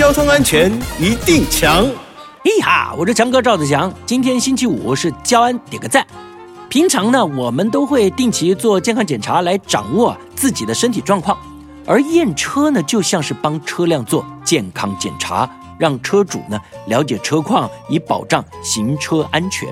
交通安全一定强。嘿哈，我是强哥赵子强。今天星期五是交安点个赞。平常呢，我们都会定期做健康检查来掌握自己的身体状况，而验车呢，就像是帮车辆做健康检查，让车主呢了解车况，以保障行车安全。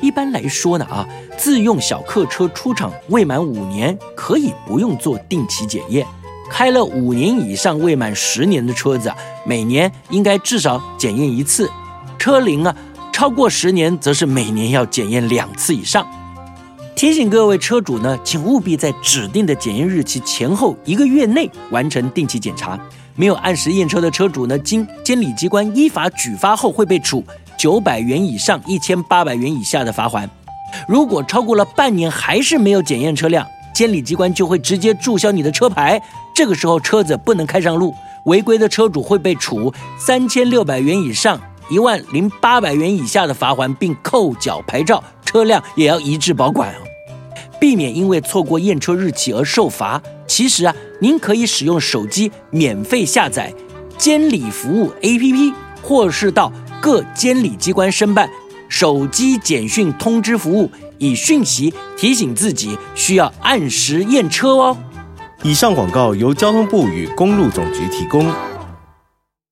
一般来说呢，啊，自用小客车出厂未满五年，可以不用做定期检验。开了五年以上未满十年的车子啊，每年应该至少检验一次。车龄啊超过十年，则是每年要检验两次以上。提醒各位车主呢，请务必在指定的检验日期前后一个月内完成定期检查。没有按时验车的车主呢，经监理机关依法举发后，会被处九百元以上一千八百元以下的罚款。如果超过了半年还是没有检验车辆，监理机关就会直接注销你的车牌。这个时候车子不能开上路，违规的车主会被处三千六百元以上一万零八百元以下的罚款，并扣缴牌照，车辆也要一致保管哦。避免因为错过验车日期而受罚。其实啊，您可以使用手机免费下载监理服务 APP，或是到各监理机关申办手机简讯通知服务，以讯息提醒自己需要按时验车哦。以上广告由交通部与公路总局提供。